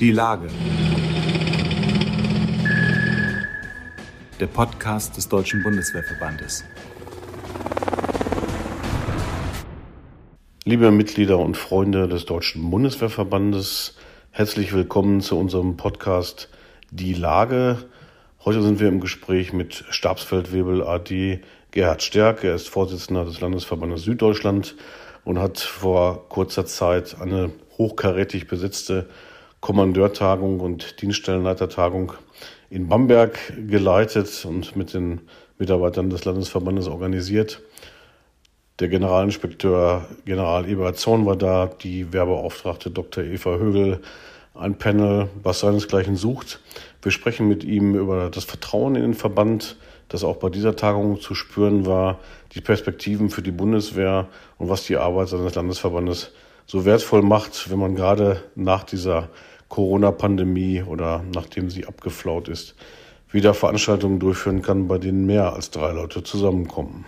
Die Lage. Der Podcast des Deutschen Bundeswehrverbandes. Liebe Mitglieder und Freunde des Deutschen Bundeswehrverbandes, herzlich willkommen zu unserem Podcast Die Lage. Heute sind wir im Gespräch mit Stabsfeldwebel AD Gerhard Stärk. Er ist Vorsitzender des Landesverbandes Süddeutschland und hat vor kurzer Zeit eine hochkarätig besetzte Kommandeurtagung und Dienststellenleitertagung in Bamberg geleitet und mit den Mitarbeitern des Landesverbandes organisiert. Der Generalinspekteur General Eberhard Zorn war da, die Werbeauftragte Dr. Eva Högel, ein Panel, was seinesgleichen sucht. Wir sprechen mit ihm über das Vertrauen in den Verband, das auch bei dieser Tagung zu spüren war, die Perspektiven für die Bundeswehr und was die Arbeit seines Landesverbandes so wertvoll macht, wenn man gerade nach dieser Corona-Pandemie oder nachdem sie abgeflaut ist, wieder Veranstaltungen durchführen kann, bei denen mehr als drei Leute zusammenkommen.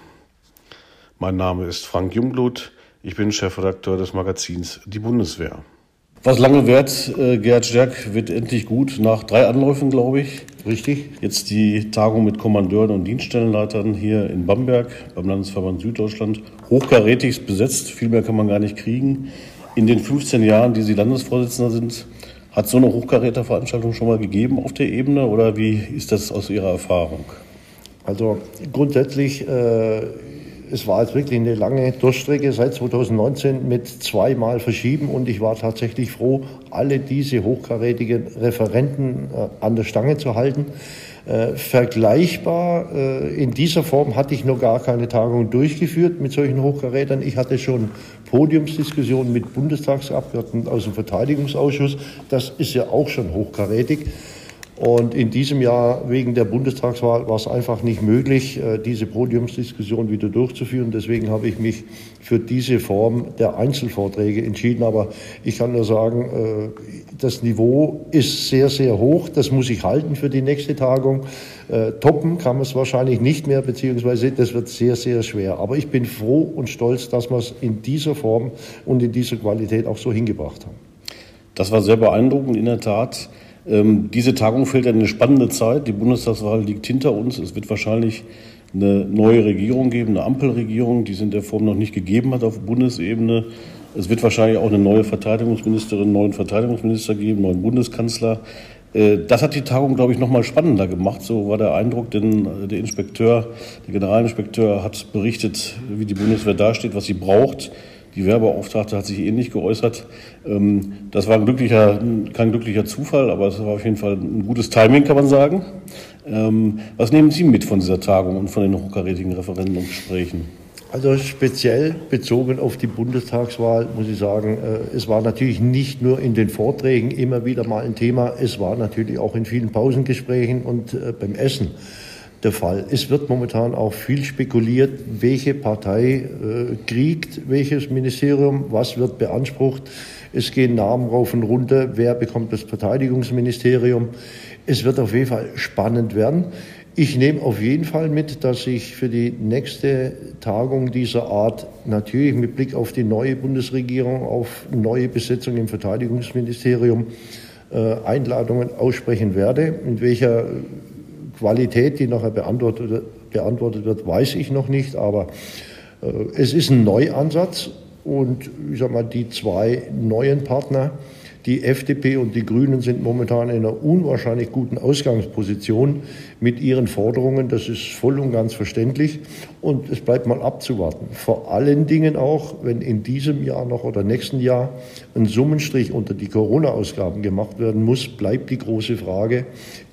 Mein Name ist Frank Jungblut, ich bin Chefredakteur des Magazins Die Bundeswehr. Was lange währt, äh, Gerhard Stärk, wird endlich gut, nach drei Anläufen, glaube ich. Richtig. Jetzt die Tagung mit Kommandeuren und Dienststellenleitern hier in Bamberg beim Landesverband Süddeutschland. Hochkarätigst besetzt, viel mehr kann man gar nicht kriegen. In den 15 Jahren, die Sie Landesvorsitzender sind, hat so eine Hochkaräterveranstaltung schon mal gegeben auf der Ebene oder wie ist das aus Ihrer Erfahrung? Also grundsätzlich äh, es war jetzt wirklich eine lange Durchstrecke seit 2019 mit zweimal Verschieben und ich war tatsächlich froh, alle diese hochkarätigen Referenten äh, an der Stange zu halten. Äh, vergleichbar äh, in dieser Form hatte ich noch gar keine Tagung durchgeführt mit solchen Hochkarätern. Ich hatte schon Podiumsdiskussionen mit Bundestagsabgeordneten aus dem Verteidigungsausschuss. Das ist ja auch schon hochkarätig. Und in diesem Jahr wegen der Bundestagswahl war es einfach nicht möglich, äh, diese Podiumsdiskussion wieder durchzuführen. Deswegen habe ich mich für diese Form der Einzelvorträge entschieden. Aber ich kann nur sagen, äh, das Niveau ist sehr, sehr hoch. Das muss ich halten für die nächste Tagung. Äh, toppen kann man es wahrscheinlich nicht mehr, beziehungsweise das wird sehr, sehr schwer. Aber ich bin froh und stolz, dass wir es in dieser Form und in dieser Qualität auch so hingebracht haben. Das war sehr beeindruckend, in der Tat. Ähm, diese Tagung fällt in eine spannende Zeit. Die Bundestagswahl liegt hinter uns. Es wird wahrscheinlich eine neue Regierung geben, eine Ampelregierung, die es in der Form noch nicht gegeben hat auf Bundesebene. Es wird wahrscheinlich auch eine neue Verteidigungsministerin, einen neuen Verteidigungsminister geben, einen neuen Bundeskanzler. Äh, das hat die Tagung, glaube ich, noch mal spannender gemacht. So war der Eindruck, denn der Inspekteur, der Generalinspekteur hat berichtet, wie die Bundeswehr dasteht, was sie braucht. Die Werbeauftragte hat sich ähnlich geäußert. Ähm, das war ein glücklicher, kein glücklicher Zufall, aber es war auf jeden Fall ein gutes Timing, kann man sagen. Ähm, was nehmen Sie mit von dieser Tagung und von den hochkarätigen Referenden und Gesprächen? Also speziell bezogen auf die Bundestagswahl muss ich sagen, äh, es war natürlich nicht nur in den Vorträgen immer wieder mal ein Thema, es war natürlich auch in vielen Pausengesprächen und äh, beim Essen der Fall. Es wird momentan auch viel spekuliert, welche Partei äh, kriegt welches Ministerium, was wird beansprucht. Es gehen Namen rauf und runter, wer bekommt das Verteidigungsministerium. Es wird auf jeden Fall spannend werden. Ich nehme auf jeden Fall mit, dass ich für die nächste Tagung dieser Art natürlich mit Blick auf die neue Bundesregierung, auf neue Besetzung im Verteidigungsministerium äh, Einladungen aussprechen werde. In welcher Qualität, die nachher beantwortet, beantwortet wird, weiß ich noch nicht, aber äh, es ist ein Neuansatz und ich sag mal, die zwei neuen Partner, die FDP und die Grünen sind momentan in einer unwahrscheinlich guten Ausgangsposition mit ihren Forderungen. Das ist voll und ganz verständlich. Und es bleibt mal abzuwarten. Vor allen Dingen auch, wenn in diesem Jahr noch oder nächsten Jahr ein Summenstrich unter die Corona-Ausgaben gemacht werden muss, bleibt die große Frage,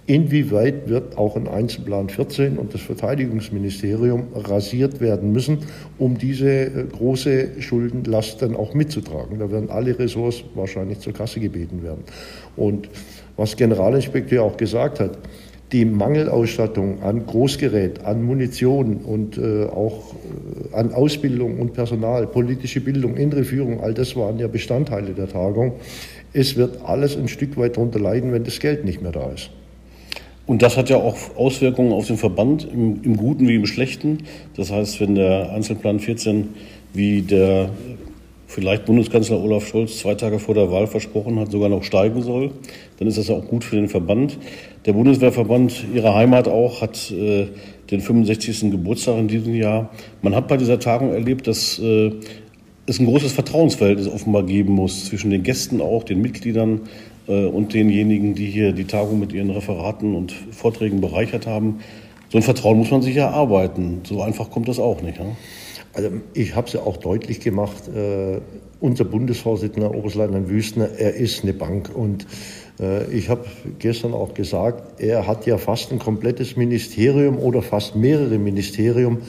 Inwieweit wird auch ein Einzelplan 14 und das Verteidigungsministerium rasiert werden müssen, um diese äh, große Schuldenlast dann auch mitzutragen? Da werden alle Ressorts wahrscheinlich zur Kasse gebeten werden. Und was Generalinspekteur auch gesagt hat, die Mangelausstattung an Großgerät, an Munition und äh, auch äh, an Ausbildung und Personal, politische Bildung, innere Führung, all das waren ja Bestandteile der Tagung. Es wird alles ein Stück weit darunter leiden, wenn das Geld nicht mehr da ist. Und das hat ja auch Auswirkungen auf den Verband, im, im, Guten wie im Schlechten. Das heißt, wenn der Einzelplan 14 wie der vielleicht Bundeskanzler Olaf Scholz zwei Tage vor der Wahl versprochen hat, sogar noch steigen soll. Dann ist das auch gut für den Verband. Der Bundeswehrverband Ihrer Heimat auch hat äh, den 65. Geburtstag in diesem Jahr. Man hat bei dieser Tagung erlebt, dass äh, es ein großes Vertrauensverhältnis offenbar geben muss zwischen den Gästen auch, den Mitgliedern und denjenigen, die hier die Tagung mit ihren Referaten und Vorträgen bereichert haben. So ein Vertrauen muss man sich erarbeiten. So einfach kommt das auch nicht. Ja? Also ich habe es ja auch deutlich gemacht, äh, unser Bundesvorsitzender Oberstleutnant Wüstner, er ist eine Bank. Und äh, ich habe gestern auch gesagt, er hat ja fast ein komplettes Ministerium oder fast mehrere Ministerium,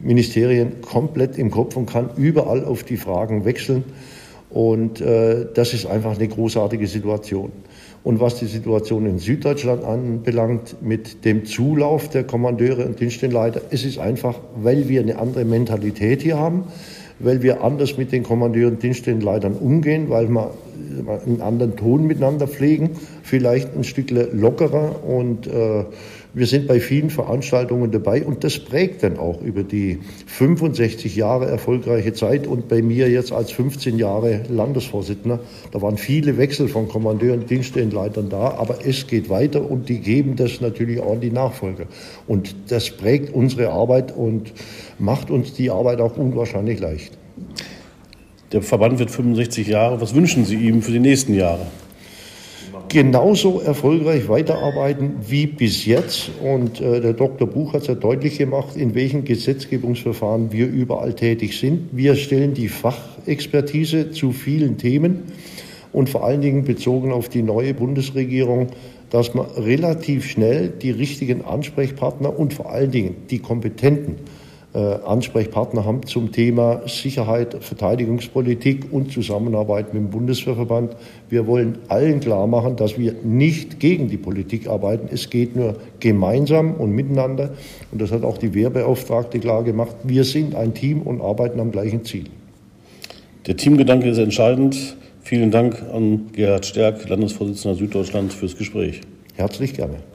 Ministerien komplett im Kopf und kann überall auf die Fragen wechseln. Und äh, das ist einfach eine großartige Situation. Und was die Situation in Süddeutschland anbelangt, mit dem Zulauf der Kommandeure und Dienststellenleiter, es ist einfach, weil wir eine andere Mentalität hier haben, weil wir anders mit den Kommandeuren und Dienststellenleitern umgehen, weil wir einen anderen Ton miteinander pflegen, vielleicht ein Stück lockerer und äh, wir sind bei vielen Veranstaltungen dabei und das prägt dann auch über die 65 Jahre erfolgreiche Zeit und bei mir jetzt als 15 Jahre Landesvorsitzender. Da waren viele Wechsel von Kommandeuren, Dienststellenleitern da, aber es geht weiter und die geben das natürlich auch an die Nachfolger. Und das prägt unsere Arbeit und macht uns die Arbeit auch unwahrscheinlich leicht. Der Verband wird 65 Jahre. Was wünschen Sie ihm für die nächsten Jahre? Genauso erfolgreich weiterarbeiten wie bis jetzt. Und äh, der Dr. Buch hat es ja deutlich gemacht, in welchen Gesetzgebungsverfahren wir überall tätig sind. Wir stellen die Fachexpertise zu vielen Themen und vor allen Dingen bezogen auf die neue Bundesregierung, dass man relativ schnell die richtigen Ansprechpartner und vor allen Dingen die kompetenten Ansprechpartner haben zum Thema Sicherheit, Verteidigungspolitik und Zusammenarbeit mit dem Bundeswehrverband. Wir wollen allen klar machen, dass wir nicht gegen die Politik arbeiten. Es geht nur gemeinsam und miteinander. Und das hat auch die Wehrbeauftragte klar gemacht. Wir sind ein Team und arbeiten am gleichen Ziel. Der Teamgedanke ist entscheidend. Vielen Dank an Gerhard Stärk, Landesvorsitzender Süddeutschland, fürs Gespräch. Herzlich gerne.